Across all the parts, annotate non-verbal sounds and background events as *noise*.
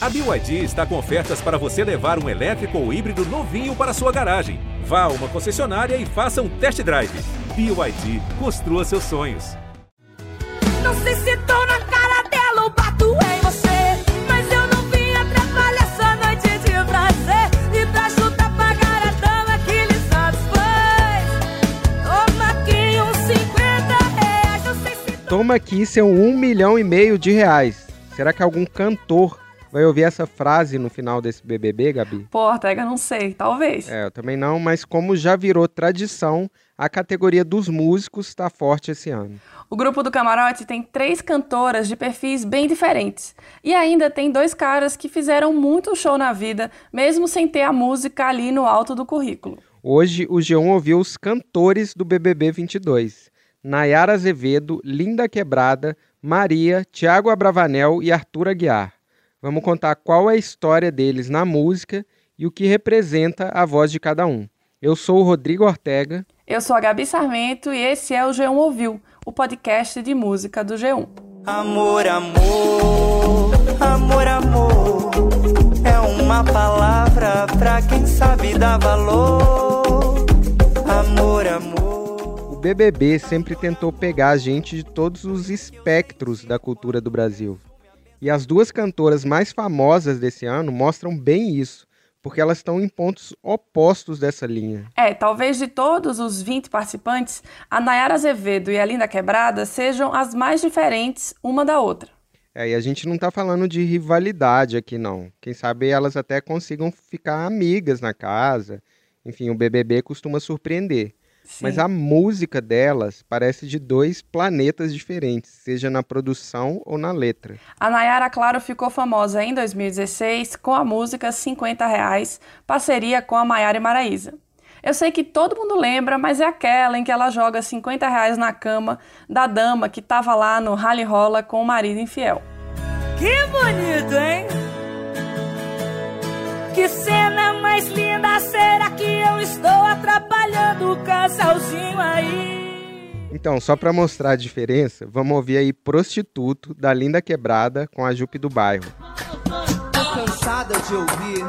A BYD está com ofertas para você levar um elétrico ou híbrido novinho para sua garagem. Vá a uma concessionária e faça um test drive. BYD, construa seus sonhos. Não sei se tô na cara dela ou bato em você. Mas eu não vim atrapalhar essa noite de prazer. E pra ajudar a pagar a dama que lhe satisfaz. Toma aqui uns 50 reais. Não sei se Toma aqui seu um milhão e meio de reais. Será que algum cantor vai ouvir essa frase no final desse BBB, Gabi? Pô, Ortega, não sei, talvez. É, eu também não, mas como já virou tradição, a categoria dos músicos está forte esse ano. O grupo do Camarote tem três cantoras de perfis bem diferentes. E ainda tem dois caras que fizeram muito show na vida, mesmo sem ter a música ali no alto do currículo. Hoje o G1 ouviu os cantores do BBB 22. Nayara Azevedo, Linda Quebrada, Maria, Tiago Abravanel e Arthur Aguiar. Vamos contar qual é a história deles na música e o que representa a voz de cada um. Eu sou o Rodrigo Ortega. Eu sou a Gabi Sarmento e esse é o G1 Ouviu, o podcast de música do G1. Amor, amor, amor, amor. É uma palavra pra quem sabe dar valor. Amor, amor. O BBB sempre tentou pegar a gente de todos os espectros da cultura do Brasil. E as duas cantoras mais famosas desse ano mostram bem isso, porque elas estão em pontos opostos dessa linha. É, talvez de todos os 20 participantes, a Nayara Azevedo e a Linda Quebrada sejam as mais diferentes uma da outra. É, e a gente não tá falando de rivalidade aqui, não. Quem sabe elas até consigam ficar amigas na casa. Enfim, o BBB costuma surpreender. Sim. Mas a música delas parece de dois planetas diferentes, seja na produção ou na letra. A Nayara, claro, ficou famosa em 2016 com a música 50 Reais, parceria com a Maiara e Maraísa. Eu sei que todo mundo lembra, mas é aquela em que ela joga 50 reais na cama da dama que tava lá no rally rola com o marido infiel. Que bonito, hein? Que cena mais linda, será que eu estou atrapalhando o casalzinho aí? Então, só pra mostrar a diferença, vamos ouvir aí Prostituto, da Linda Quebrada, com a Jupe do Bairro. Tô cansada de ouvir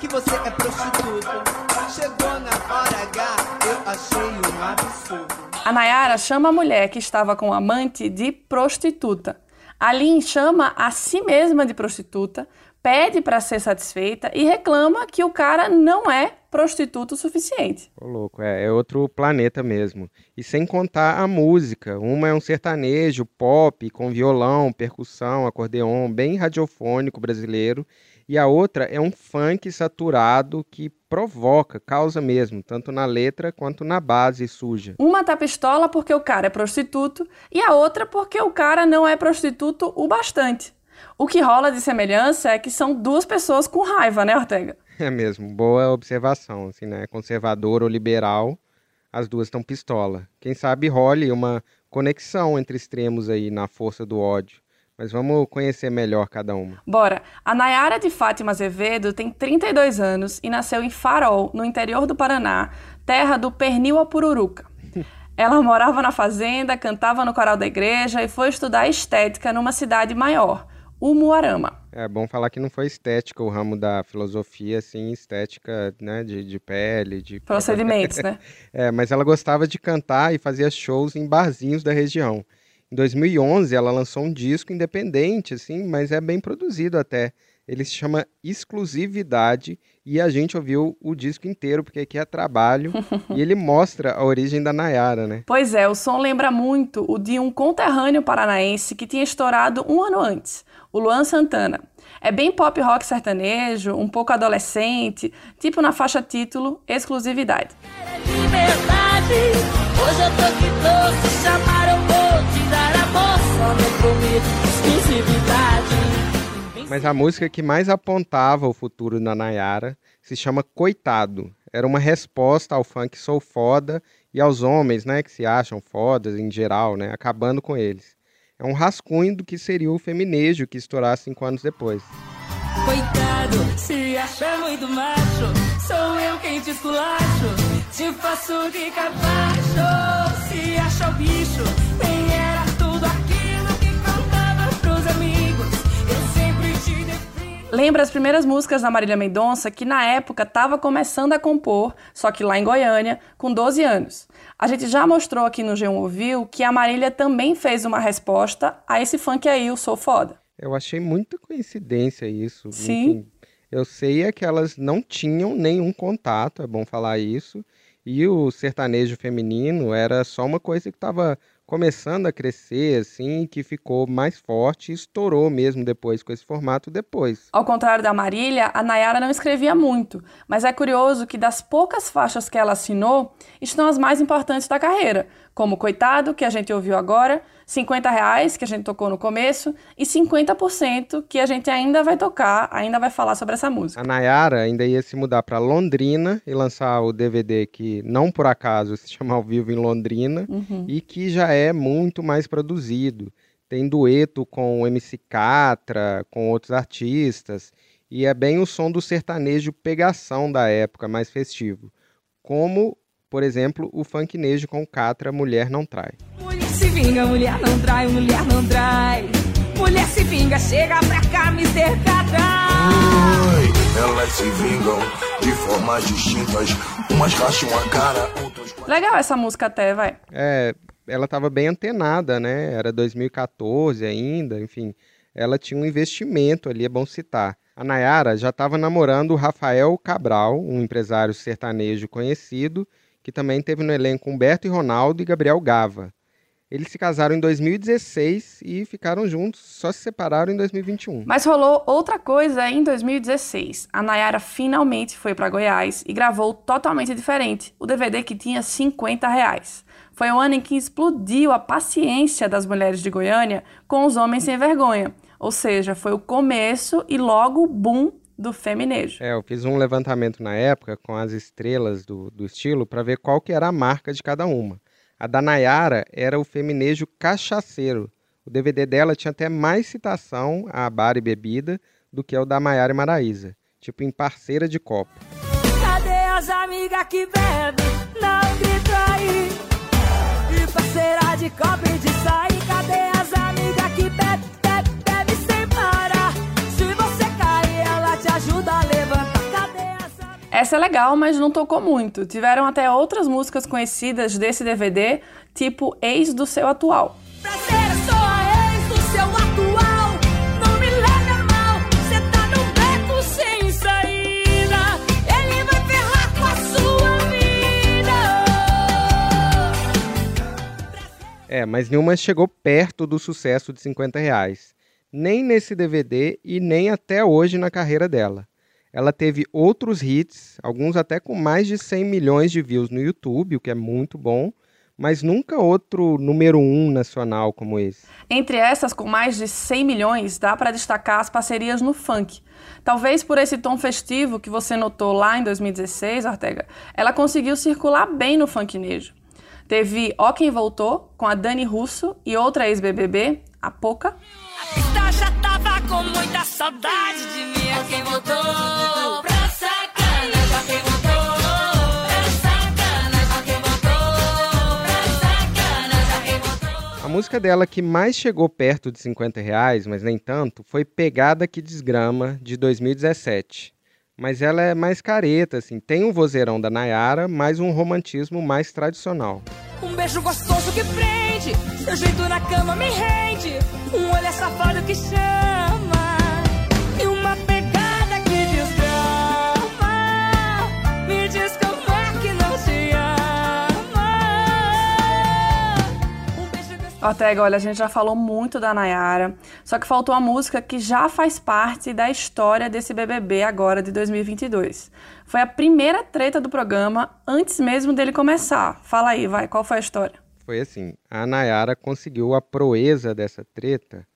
que você é prostituta. Chegou na hora H, eu achei um absurdo. A Nayara chama a mulher que estava com o amante de prostituta. A Lin chama a si mesma de prostituta, pede para ser satisfeita e reclama que o cara não é prostituto o suficiente. Ô, louco, é, é outro planeta mesmo. E sem contar a música. Uma é um sertanejo, pop, com violão, percussão, acordeon, bem radiofônico brasileiro. E a outra é um funk saturado que provoca, causa mesmo, tanto na letra quanto na base suja. Uma tá pistola porque o cara é prostituto e a outra porque o cara não é prostituto o bastante. O que rola de semelhança é que são duas pessoas com raiva, né, Ortega? É mesmo, boa observação, assim, né? Conservador ou liberal, as duas estão pistola. Quem sabe role uma conexão entre extremos aí na força do ódio. Mas vamos conhecer melhor cada uma. Bora! A Nayara de Fátima Azevedo tem 32 anos e nasceu em Farol, no interior do Paraná, terra do pernil a pururuca. *laughs* Ela morava na fazenda, cantava no coral da igreja e foi estudar estética numa cidade maior, Umuarama. É bom falar que não foi estética o ramo da filosofia, assim, estética, né, de, de pele, de... Procedimentos, né? *laughs* É, mas ela gostava de cantar e fazia shows em barzinhos da região. Em 2011, ela lançou um disco independente, assim, mas é bem produzido até. Ele se chama Exclusividade e a gente ouviu o disco inteiro, porque aqui é trabalho. *laughs* e ele mostra a origem da Nayara, né? Pois é, o som lembra muito o de um conterrâneo paranaense que tinha estourado um ano antes, o Luan Santana. É bem pop rock sertanejo, um pouco adolescente, tipo na faixa título Exclusividade. Liberdade, Mas a música que mais apontava o futuro da Nayara se chama Coitado. Era uma resposta ao funk sou foda e aos homens, né, que se acham fodas em geral, né, acabando com eles. É um rascunho do que seria o feminejo que estourar cinco anos depois. Coitado, se acha muito macho, sou eu quem te esculacho, te faço de capacho. Se acha o bicho, Lembra as primeiras músicas da Marília Mendonça, que na época estava começando a compor, só que lá em Goiânia, com 12 anos. A gente já mostrou aqui no G1 Ouviu que a Marília também fez uma resposta a esse funk aí, o Sou Foda. Eu achei muita coincidência isso. Sim. Enfim, eu sei é que elas não tinham nenhum contato, é bom falar isso. E o sertanejo feminino era só uma coisa que estava começando a crescer, assim, que ficou mais forte estourou mesmo depois com esse formato depois. Ao contrário da Marília, a Nayara não escrevia muito, mas é curioso que das poucas faixas que ela assinou, estão as mais importantes da carreira, como Coitado, que a gente ouviu agora, 50 reais, que a gente tocou no começo, e 50% que a gente ainda vai tocar, ainda vai falar sobre essa música. A Nayara ainda ia se mudar para Londrina e lançar o DVD que não por acaso se chama Ao Vivo em Londrina Uhum. e que já é muito mais produzido. Tem dueto com o MC Catra, com outros artistas, e é bem o som do sertanejo pegação da época, mais festivo. Como, por exemplo, o funknejo com Catra Mulher Não Trai. Mulher se vinga, mulher não trai, mulher não trai. Mulher se vinga, chega pra cá, Mr. Catra. Oi, elas se vingam de formas distintas. Umas racham a cara, outras. Legal essa música até, vai. É, ela estava bem antenada, né? Era 2014 ainda, enfim. Ela tinha um investimento ali, é bom citar. A Nayara já estava namorando o Rafael Cabral, um empresário sertanejo conhecido, que também teve no elenco Humberto e Ronaldo e Gabriel Gava. Eles se casaram em 2016 e ficaram juntos, só se separaram em 2021. Mas rolou outra coisa em 2016. A Nayara finalmente foi para Goiás e gravou totalmente diferente, o DVD que tinha 50 reais. Foi o ano em que explodiu a paciência das mulheres de Goiânia com os homens sem vergonha. Ou seja, foi o começo e logo o boom do feminejo. É, eu fiz um levantamento na época com as estrelas do, do estilo para ver qual que era a marca de cada uma. A da Nayara era o feminejo cachaceiro. O DVD dela tinha até mais citação a bar e bebida do que o da Maiara e Maraísa, tipo em parceira de copo. Cadê as amigas que bebem? Não grita aí. E parceira de copo e de sair. Cadê as amigas Essa é legal, mas não tocou muito. Tiveram até outras músicas conhecidas desse DVD, tipo Ex do Seu Atual. Tá. É, mas nenhuma chegou perto do sucesso de 50 reais. Nem nesse DVD e nem até hoje na carreira dela. Ela teve outros hits, alguns até com mais de 100 milhões de views no YouTube, o que é muito bom, mas nunca outro número um nacional como esse. Entre essas, com mais de 100 milhões, dá para destacar as parcerias no funk. Talvez por esse tom festivo que você notou lá em 2016, Ortega, ela conseguiu circular bem no funknejo. Teve Ó Quem Voltou, com a Dani Russo e outra ex-BBB, a Poca. A pista já tava com muita saudade de mim. É quem voltou pra sacana, já quem voltou pra sacana, já quem voltou pra sacana, já quem voltou. A música dela que mais chegou perto de 50 reais, mas nem tanto, foi Pegada que Desgrama, de 2017. Mas ela é mais careta, assim, tem um vozeirão da Nayara, mas um romantismo mais tradicional. Um beijo gostoso que prende, seu jeito na cama me rende. Um olhar safado que chama Ortega, olha, a gente já falou muito da Nayara, só que faltou a música que já faz parte da história desse BBB agora de 2022. Foi a primeira treta do programa antes mesmo dele começar. Fala aí, vai, qual foi a história? Foi assim, a Nayara conseguiu a proeza dessa treta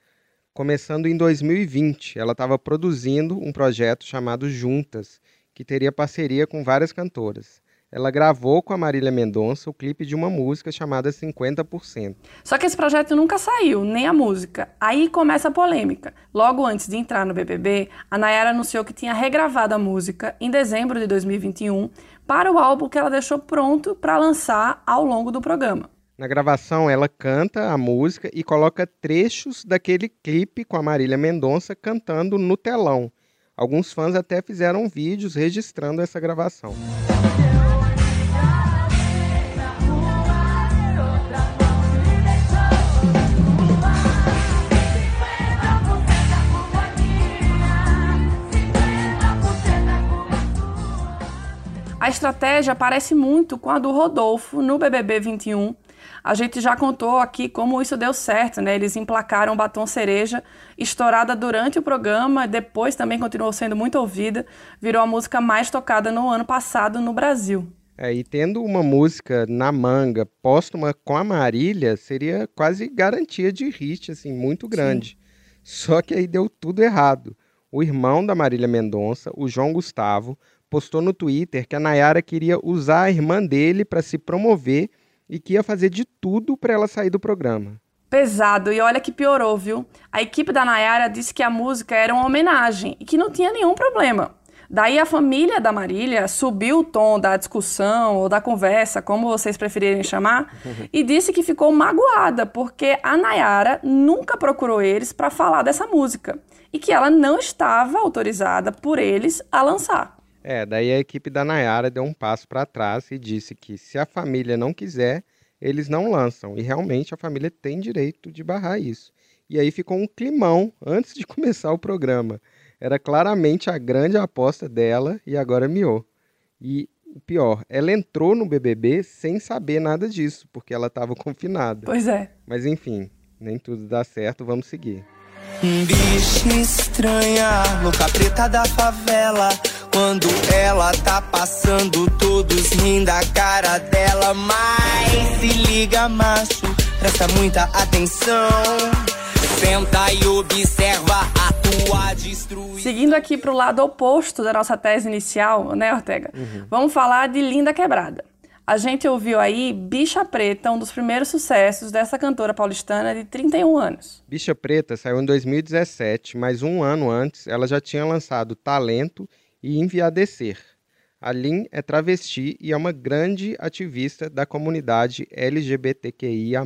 começando em 2020. Ela estava produzindo um projeto chamado Juntas, que teria parceria com várias cantoras. Ela gravou com a Marília Mendonça o clipe de uma música chamada 50%. Só que esse projeto nunca saiu, nem a música. Aí começa a polêmica. Logo antes de entrar no BBB, a Nayara anunciou que tinha regravado a música em dezembro de 2021 para o álbum que ela deixou pronto para lançar ao longo do programa. Na gravação, ela canta a música e coloca trechos daquele clipe com a Marília Mendonça cantando no telão. Alguns fãs até fizeram vídeos registrando essa gravação. A estratégia parece muito com a do Rodolfo no BBB 21. A gente já contou aqui como isso deu certo, né? Eles emplacaram Batom Cereja, estourada durante o programa, depois também continuou sendo muito ouvida, virou a música mais tocada no ano passado no Brasil. É, e tendo uma música na manga póstuma com a Marília, seria quase garantia de hit, assim, muito grande. Só que aí deu tudo errado. O irmão da Marília Mendonça, o João Gustavo, postou no Twitter que a Nayara queria usar a irmã dele para se promover e que ia fazer de tudo para ela sair do programa. Pesado, e olha que piorou, viu? A equipe da Nayara disse que a música era uma homenagem e que não tinha nenhum problema. Daí a família da Marília subiu o tom da discussão ou da conversa, como vocês preferirem chamar, *laughs* e disse que ficou magoada porque a Nayara nunca procurou eles para falar dessa música e que ela não estava autorizada por eles a lançar. É, daí a equipe da Nayara deu um passo para trás e disse que se a família não quiser, eles não lançam. E realmente a família tem direito de barrar isso. E aí ficou um climão *laughs* antes de começar o programa. Era claramente a grande aposta dela e agora miou. E o pior, ela entrou no BBB sem saber nada disso, porque ela estava *laughs* confinada. Pois é. Mas enfim, nem tudo dá certo, vamos seguir. Bicha estranha, louca preta da favela. Quando ela tá passando, todos rindo da cara dela. Mas se liga, macho, presta muita atenção. Senta e observa a tua destruição. Seguindo aqui para o lado oposto da nossa tese inicial, né, Ortega? Vamos falar de Linda Quebrada. A gente ouviu aí Bicha Preta, um dos primeiros sucessos dessa cantora paulistana de 31 anos. Bicha Preta saiu em 2017, mas um ano antes ela já tinha lançado Talento e Enviadecer. A Lin é travesti e é uma grande ativista da comunidade LGBTQIA+.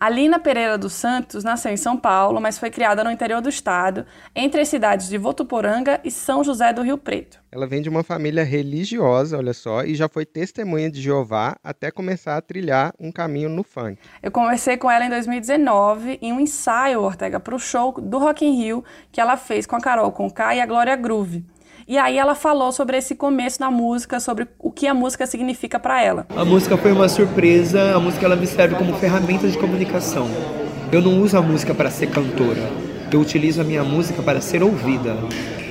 A Lina Pereira dos Santos nasceu em São Paulo, mas foi criada no interior do estado, entre as cidades de Votuporanga e São José do Rio Preto. Ela vem de uma família religiosa, olha só, e já foi testemunha de Jeová até começar a trilhar um caminho no funk. Eu conversei com ela em 2019 em um ensaio, Ortega, para o show do Rock in Rio que ela fez com a Carol Conká e a Glória Groove. E aí ela falou sobre esse começo da música, sobre o que a música significa para ela. A música foi uma surpresa, a música ela me serve como ferramenta de comunicação. Eu não uso a música para ser cantora, eu utilizo a minha música para ser ouvida.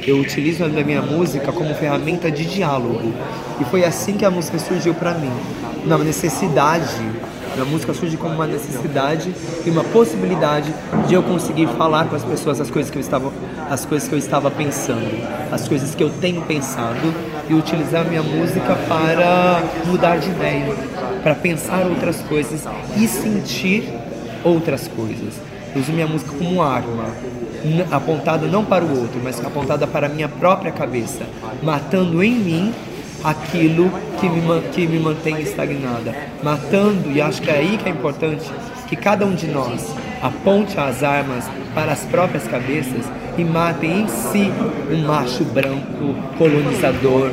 Eu utilizo a minha música como ferramenta de diálogo. E foi assim que a música surgiu para mim, na necessidade. A música surge como uma necessidade e uma possibilidade de eu conseguir falar com as pessoas as coisas que eu estava, as coisas que eu estava pensando, as coisas que eu tenho pensado e utilizar minha música para mudar de ideia, para pensar outras coisas e sentir outras coisas. Eu uso minha música como arma, apontada não para o outro, mas apontada para a minha própria cabeça, matando em mim aquilo que me, que me mantém estagnada, matando, e acho que é aí que é importante, que cada um de nós aponte as armas para as próprias cabeças e mate em si um macho branco colonizador,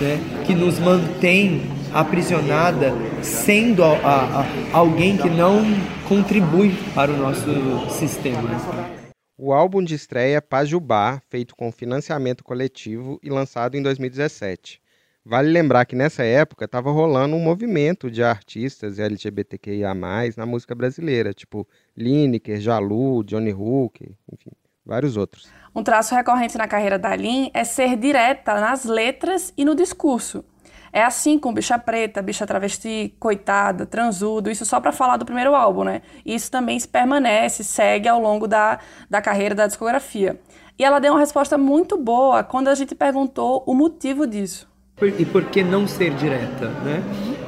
né, que nos mantém aprisionada, sendo a- a- a- alguém que não contribui para o nosso sistema. O álbum de estreia Pajubá, feito com financiamento coletivo e lançado em 2017. Vale lembrar que nessa época estava rolando um movimento de artistas LGBTQIA+, na música brasileira, tipo Lineker, Jalu, Johnny Hook, enfim, vários outros. Um traço recorrente na carreira da Lin é ser direta nas letras e no discurso. É assim com Bicha Preta, Bicha Travesti, Coitada, Transudo, isso só para falar do primeiro álbum, né? Isso também se permanece, segue ao longo da, da carreira da discografia. E ela deu uma resposta muito boa quando a gente perguntou o motivo disso. E por que não ser direta, né?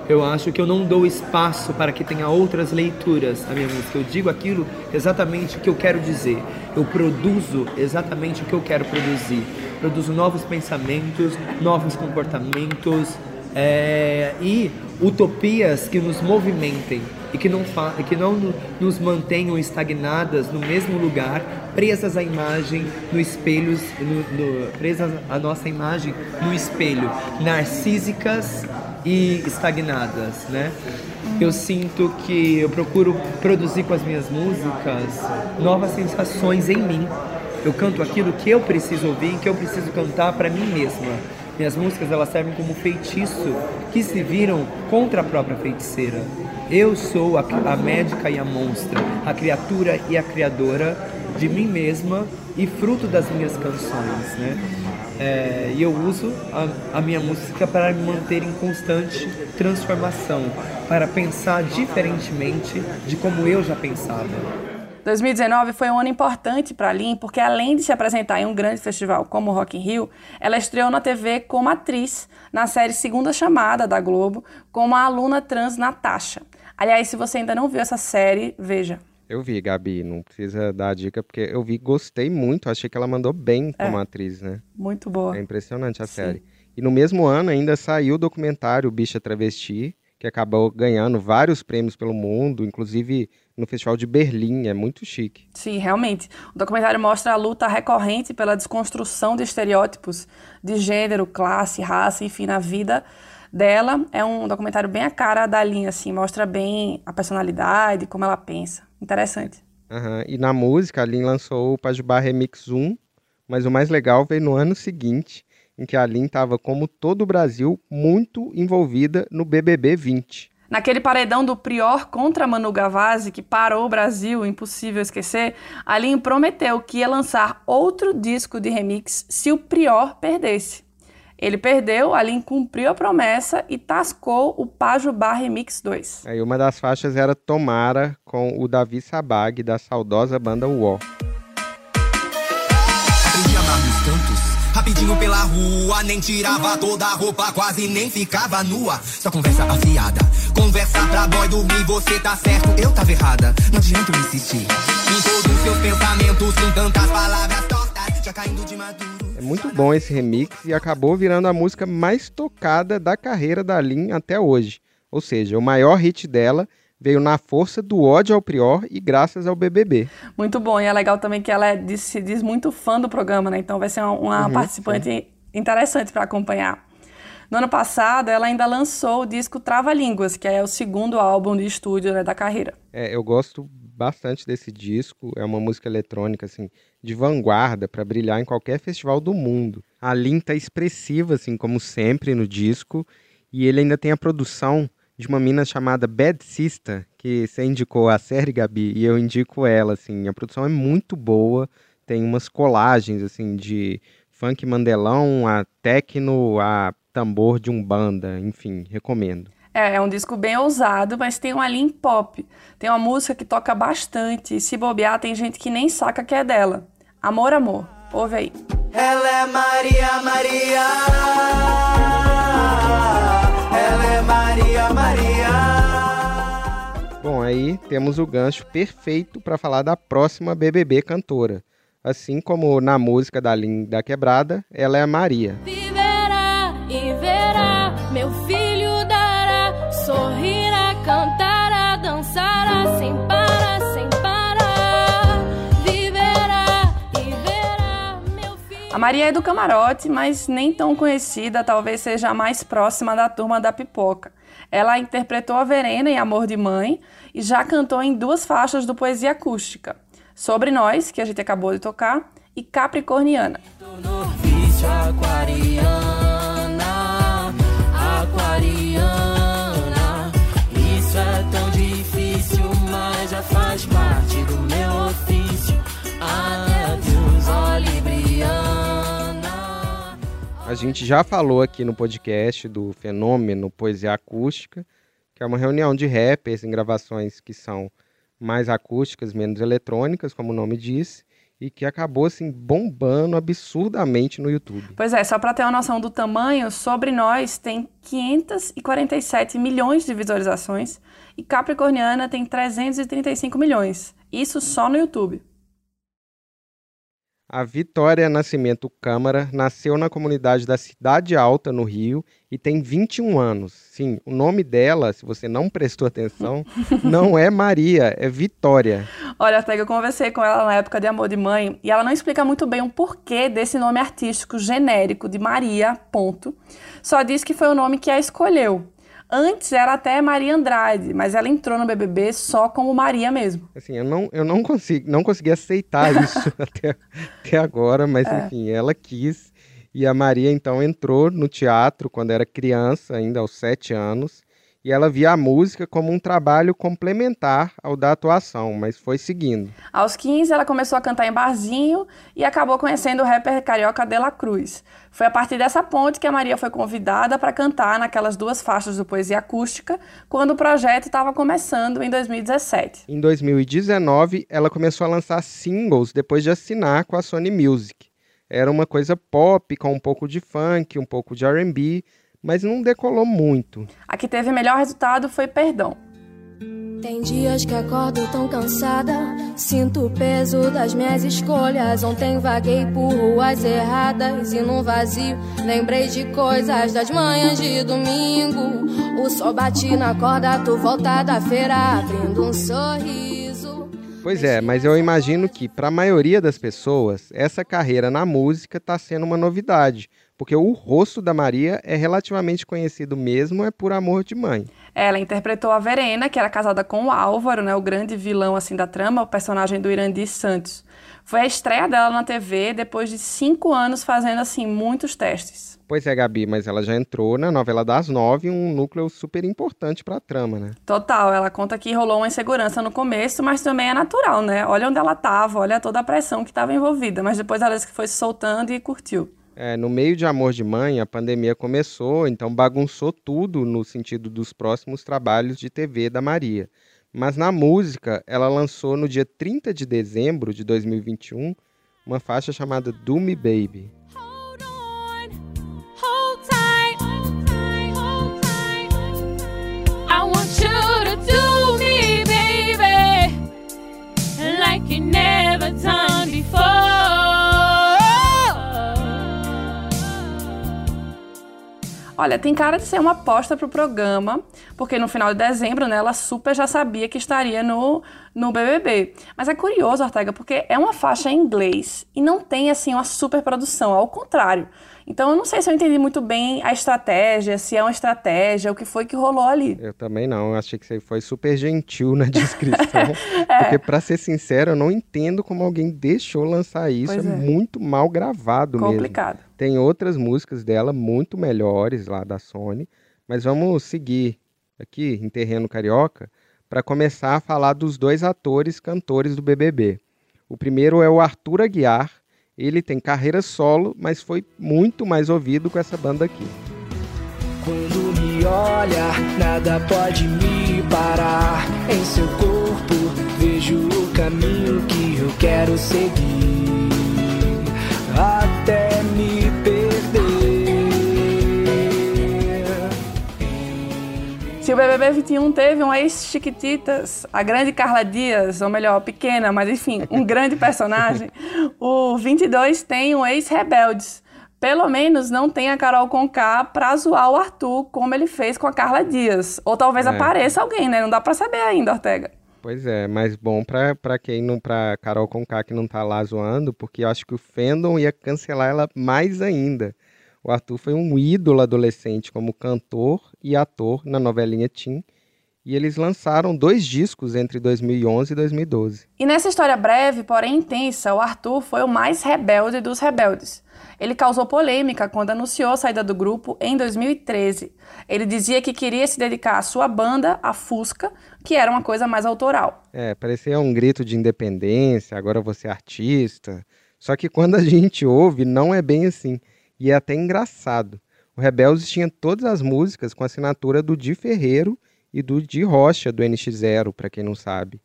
Eu acho que eu não dou espaço para que tenha outras leituras a minha música. Eu digo aquilo exatamente o que eu quero dizer. Eu produzo exatamente o que eu quero produzir. Produzo novos pensamentos, novos comportamentos é, e utopias que nos movimentem. E que não, fa que não no, nos mantenham estagnadas no mesmo lugar, presas à imagem no espelho, no, no, presas à nossa imagem no espelho, narcísicas e estagnadas, né? Eu sinto que eu procuro produzir com as minhas músicas novas sensações em mim. Eu canto aquilo que eu preciso ouvir, que eu preciso cantar para mim mesma. Minhas músicas elas servem como feitiço que se viram contra a própria feiticeira. Eu sou a, a médica e a monstra, a criatura e a criadora de mim mesma e fruto das minhas canções, né? É, e eu uso a, a minha música para me manter em constante transformação, para pensar diferentemente de como eu já pensava. 2019 foi um ano importante para a Lin, porque além de se apresentar em um grande festival como o Rock in Rio, ela estreou na TV como atriz na série Segunda Chamada da Globo, como a aluna trans Natasha. Aliás, se você ainda não viu essa série, veja. Eu vi, Gabi, não precisa dar a dica, porque eu vi, gostei muito, achei que ela mandou bem como É. atriz, né? Muito boa. É impressionante a Sim. série. E no mesmo ano ainda saiu o documentário Bicha Travesti, que acabou ganhando vários prêmios pelo mundo, inclusive no Festival de Berlim, é muito chique. Sim, realmente. O documentário mostra a luta recorrente pela desconstrução de estereótipos de gênero, classe, raça, enfim, na vida dela. É um documentário bem a cara da linha, assim, mostra bem a personalidade, como ela pensa. Interessante. Aham, E na música, a Lin lançou o Pajubá Remix 1, mas o mais legal veio no ano seguinte, em que a Lin estava, como todo o Brasil, muito envolvida no BBB 20. Naquele paredão do Prior contra Manu Gavazzi, que parou o Brasil, impossível esquecer, a prometeu que ia lançar outro disco de remix se o Prior perdesse. Ele perdeu, a cumpriu a promessa e tascou o Pajubá Remix 2. Aí uma das faixas era Tomara, com o Davi Sabag, da saudosa banda UO. Pela rua, nem tirava toda a roupa, quase nem ficava nua. Só conversa afiada, conversa pra boy dormir. Você tá certo, eu tava errada. Não adianta insistir. Em todos os seus pensamentos, com tantas palavras tortas, já caindo de maduro. É muito bom esse remix e acabou virando a música mais tocada da carreira da Lin até hoje. Ou seja, o maior hit dela veio na força do ódio ao Prior e graças ao BBB. Muito bom, e é legal também que ela é, diz- se diz muito fã do programa, né? Então vai ser uma, uma Uhum, participante interessante para acompanhar. No ano passado, ela ainda lançou o disco Trava Línguas, que é o segundo álbum de estúdio né, da carreira. É, eu gosto bastante desse disco. É uma música eletrônica assim de vanguarda para brilhar em qualquer festival do mundo. A Lin tá expressiva assim como sempre no disco e ele ainda tem a produção de uma mina chamada Bad Sister, que você indicou a série Gabi e eu indico ela assim. A produção é muito boa, tem umas colagens assim de funk mandelão, a techno, a tambor de umbanda, enfim, recomendo. É, é um disco bem ousado, mas tem uma linha pop. Tem uma música que toca bastante, e se bobear, tem gente que nem saca que é dela. Amor, amor. Ouve aí. Ela é Maria, Maria. Bom, aí temos o gancho perfeito para falar da próxima BBB cantora. Assim como na música da Lin da Quebrada, ela é a Maria. Viverá e verá, meu filho dará, sorrirá, cantará, dançará, sem parar, sem parar. Viverá e verá, meu filho. A Maria é do camarote, mas nem tão conhecida, talvez seja a mais próxima da turma da pipoca. Ela interpretou a Verena em Amor de Mãe e já cantou em duas faixas do Poesia Acústica. Sobre Nós, que a gente acabou de tocar, e Capricorniana. A gente já falou aqui no podcast do fenômeno Poesia Acústica, que é uma reunião de rappers em gravações que são mais acústicas, menos eletrônicas, como o nome diz, e que acabou assim bombando absurdamente no YouTube. Pois é, só para ter uma noção do tamanho, Sobre Nós tem 547 milhões de visualizações e Capricorniana tem 335 milhões. Isso só no YouTube. A Vitória Nascimento Câmara nasceu na comunidade da Cidade Alta, no Rio, e tem 21 anos. Sim, o nome dela, se você não prestou atenção, *laughs* não é Maria, é Vitória. Olha, até que eu conversei com ela na época de Amor de Mãe e ela não explica muito bem o porquê desse nome artístico genérico de Maria, ponto. Só diz que foi o nome que a escolheu. Antes era até Maria Andrade, mas ela entrou no BBB só como Maria mesmo. Assim, eu não, eu não, consigo, não consegui aceitar *laughs* isso *laughs* até, até agora, mas É. enfim, ela quis. E a Maria então entrou no teatro quando era criança, ainda aos sete anos, e ela via a música como um trabalho complementar ao da atuação, mas foi seguindo. Aos 15, ela começou a cantar em barzinho e acabou conhecendo o rapper carioca De La Cruz. Foi a partir dessa ponte que a Maria foi convidada para cantar naquelas duas faixas do Poesia Acústica, quando o projeto estava começando em 2017. Em 2019, ela começou a lançar singles depois de assinar com a Sony Music. Era uma coisa pop, com um pouco de funk, um pouco de R&B, mas não decolou muito. A que teve melhor resultado foi Perdão. Tem dias que acordo tão cansada, sinto o peso das minhas escolhas. Ontem vaguei por ruas erradas e num vazio lembrei de coisas das manhãs de domingo. O sol bate na corda, tu volta da feira abrindo um sorriso. Pois é, mas eu imagino que para a maioria das pessoas, essa carreira na música está sendo uma novidade, porque o rosto da Maria é relativamente conhecido mesmo é por Amor de Mãe. Ela interpretou a Verena, que era casada com o Álvaro, né, o grande vilão assim da trama, o personagem do Irandi Santos. Foi a estreia dela na TV depois de cinco anos fazendo assim muitos testes. Pois é, Gabi, mas ela já entrou na novela das nove, um núcleo super importante para a trama, né? Total, ela conta que rolou uma insegurança no começo, mas também é natural, né? Olha onde ela tava, olha toda a pressão que estava envolvida, mas depois ela disse que foi se soltando e curtiu. É, no meio de Amor de Mãe, a pandemia começou, então bagunçou tudo no sentido dos próximos trabalhos de TV da Maria. Mas na música, ela lançou no dia 30 de dezembro de 2021 uma faixa chamada Do Me Baby. Olha, tem cara de ser uma aposta pro programa, porque no final de dezembro, né, ela super já sabia que estaria no, no BBB. Mas é curioso, Ortega, porque é uma faixa em inglês e não tem, assim, uma super produção, ao contrário. Então eu não sei se eu entendi muito bem a estratégia, se é uma estratégia, o que foi que rolou ali. Eu também não, eu achei que você foi super gentil na *laughs* descrição. *laughs* Porque, pra ser sincero, eu não entendo como alguém deixou lançar isso. É, é. muito mal gravado mesmo. Complicado. Tem outras músicas dela muito melhores lá da Sony, mas vamos seguir aqui em terreno carioca para começar a falar dos dois atores cantores do BBB. O primeiro é o Arthur Aguiar. Ele tem carreira solo, mas foi muito mais ouvido com essa banda aqui. Quando me olha, nada pode me parar. Em seu corpo, vejo o caminho que eu quero seguir. Até me BBB 21 teve um ex-Chiquititas, a grande Carla Dias, ou melhor, pequena, mas enfim, um grande personagem, *laughs* o 22 tem um ex-Rebeldes. Pelo menos não tem a Carol Conká pra zoar o Arthur, como ele fez com a Carla Dias. Ou talvez É. apareça alguém, né? Não dá pra saber ainda, Ortega. Pois é, mas bom pra, pra quem não, pra Carol Conká que não tá lá zoando, porque eu acho que o fandom ia cancelar ela mais ainda. O Arthur foi um ídolo adolescente como cantor e ator na novelinha Tim, e eles lançaram dois discos entre 2011 e 2012. E nessa história breve, porém intensa, o Arthur foi o mais rebelde dos rebeldes. Ele causou polêmica quando anunciou a saída do grupo em 2013. Ele dizia que queria se dedicar à sua banda, a Fusca, que era uma coisa mais autoral. É, parecia um grito de independência, agora você é artista. Só que quando a gente ouve, não é bem assim. E é até engraçado. O Rebeldes tinha todas as músicas com assinatura do Di Ferreiro e do Di Rocha, do NX0, para quem não sabe.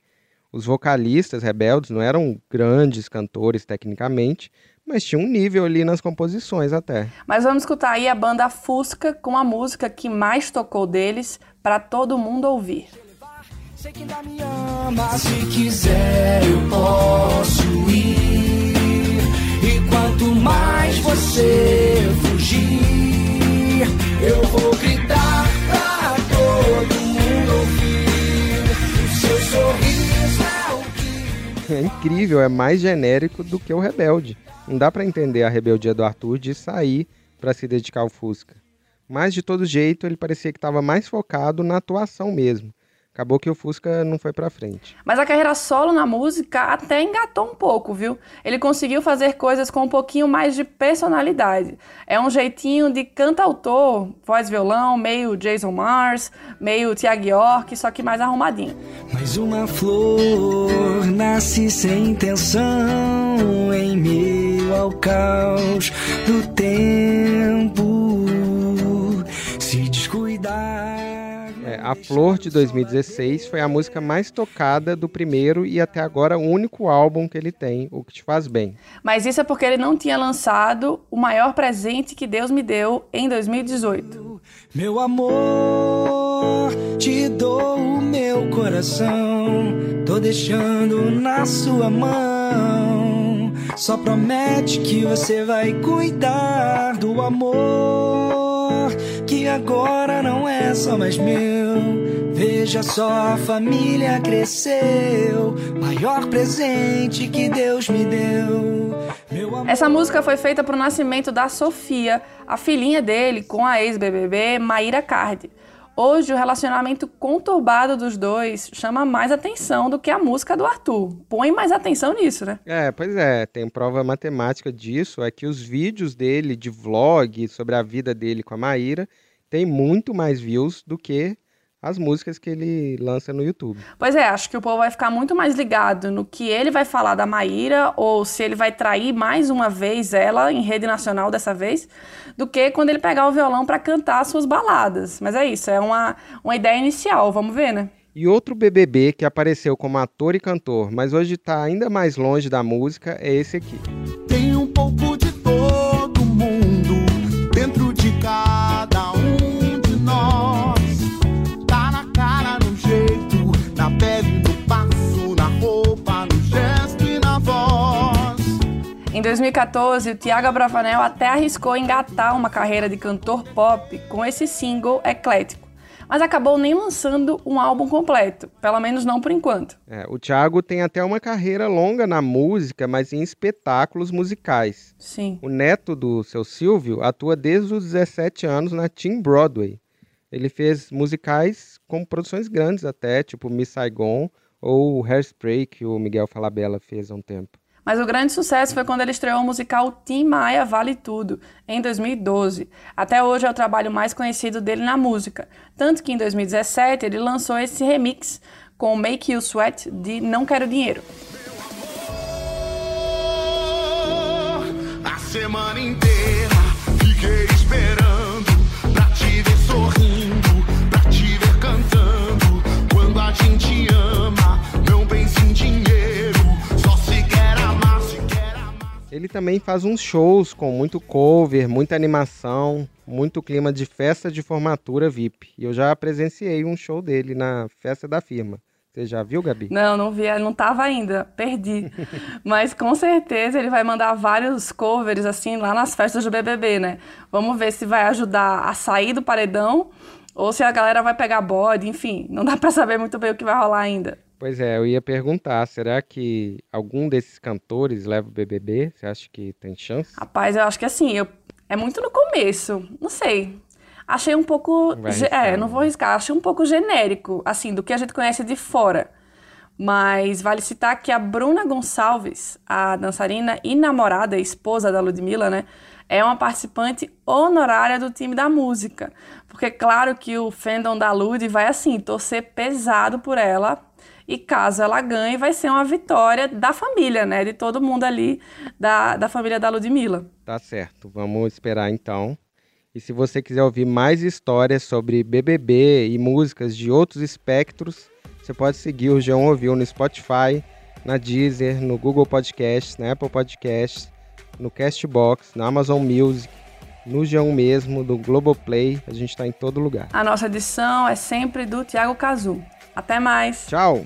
Os vocalistas rebeldes não eram grandes cantores tecnicamente, mas tinham um nível ali nas composições até. Mas vamos escutar aí a banda Fusca com a música que mais tocou deles para todo mundo ouvir. Sei que ainda me ama. Se quiser, eu posso ir. Quanto mais você fugir, eu vou gritar pra todo mundo ouvir. O seu sorriso é o que. É incrível, é mais genérico do que o Rebelde. Não dá pra entender a rebeldia do Arthur de sair pra se dedicar ao Fusca. Mas de todo jeito, ele parecia que estava mais focado na atuação mesmo. Acabou que o Fusca não foi pra frente. Mas a carreira solo na música até engatou um pouco, viu? Ele conseguiu fazer coisas com um pouquinho mais de personalidade. É um jeitinho de cantautor, voz violão, meio Jason Mars, meio Tiago York, só que mais arrumadinho. Mas uma flor nasce sem intenção em meio ao caos do tempo. A Flor de 2016 foi a música mais tocada do primeiro e até agora o único álbum que ele tem, O Que Te Faz Bem. Mas isso é porque ele não tinha lançado o maior presente que Deus me deu em 2018. Meu amor, te dou o meu coração. Tô deixando na sua mão. Só promete que você vai cuidar do amor. Que agora não é só mais meu. Veja só, a família cresceu. Maior presente que Deus me deu. Essa música foi feita para o nascimento da Sofia, a filhinha dele, com a ex-BBB Maíra Cardi. Hoje, o relacionamento conturbado dos dois chama mais atenção do que a música do Arthur. Põe mais atenção nisso, né? É, pois é, tem prova matemática disso, é que os vídeos dele de vlog sobre a vida dele com a Maíra tem muito mais views do que as músicas que ele lança no YouTube. Pois é, acho que o povo vai ficar muito mais ligado no que ele vai falar da Maíra ou se ele vai trair mais uma vez ela em rede nacional dessa vez, do que quando ele pegar o violão para cantar as suas baladas. Mas é isso, é uma, uma ideia inicial, vamos ver, né? E outro BBB que apareceu como ator e cantor, mas hoje está ainda mais longe da música, é esse aqui. 2014, o Tiago Abravanel até arriscou engatar uma carreira de cantor pop com esse single eclético, mas acabou nem lançando um álbum completo, pelo menos não por enquanto. É, o Thiago tem até uma carreira longa na música, mas em espetáculos musicais. Sim. O neto do seu Silvio atua desde os 17 anos na Team Broadway. Ele fez musicais com produções grandes até, tipo Miss Saigon ou Hairspray, que o Miguel Falabella fez há um tempo. Mas o grande sucesso foi quando ele estreou o musical Tim Maia Vale Tudo, em 2012. Até hoje é o trabalho mais conhecido dele na música. Tanto que em 2017 ele lançou esse remix com Make You Sweat de Não Quero Dinheiro. A semana inteira fiquei esperando pra te ver sorrindo, pra te ver cantando. Quando a gente ama, Ele também faz uns shows com muito cover, muita animação, muito clima de festa de formatura VIP. E eu já presenciei um show dele na festa da firma. Você já viu, Gabi? Não, não vi, não tava ainda, perdi. *laughs* Mas com certeza ele vai mandar vários covers assim lá nas festas do BBB, né? Vamos ver se vai ajudar a sair do paredão ou se a galera vai pegar bode, enfim, não dá pra saber muito bem o que vai rolar ainda. Pois é, eu ia perguntar, será que algum desses cantores leva o BBB? Você acha que tem chance? Rapaz, eu acho que assim, eu, é muito no começo, não sei. Achei um pouco. Arriscar, é, não né? vou arriscar. Achei um pouco genérico, assim, do que a gente conhece de fora. Mas vale citar que a Bruna Gonçalves, a dançarina e namorada, esposa da Ludmilla, né? É uma participante honorária do time da música. Porque, claro que o fandom da Lud vai, assim, torcer pesado por ela. E caso ela ganhe, vai ser uma vitória da família, né? De todo mundo ali, da, da família da Ludmilla. Tá certo, vamos esperar então. E se você quiser ouvir mais histórias sobre BBB e músicas de outros espectros, você pode seguir o João Ouviu no Spotify, na Deezer, no Google Podcasts, na Apple Podcasts, no Castbox, na Amazon Music, no G1 mesmo, do Globoplay. A gente está em todo lugar. A nossa edição é sempre do Tiago Cazu. Até mais! Tchau!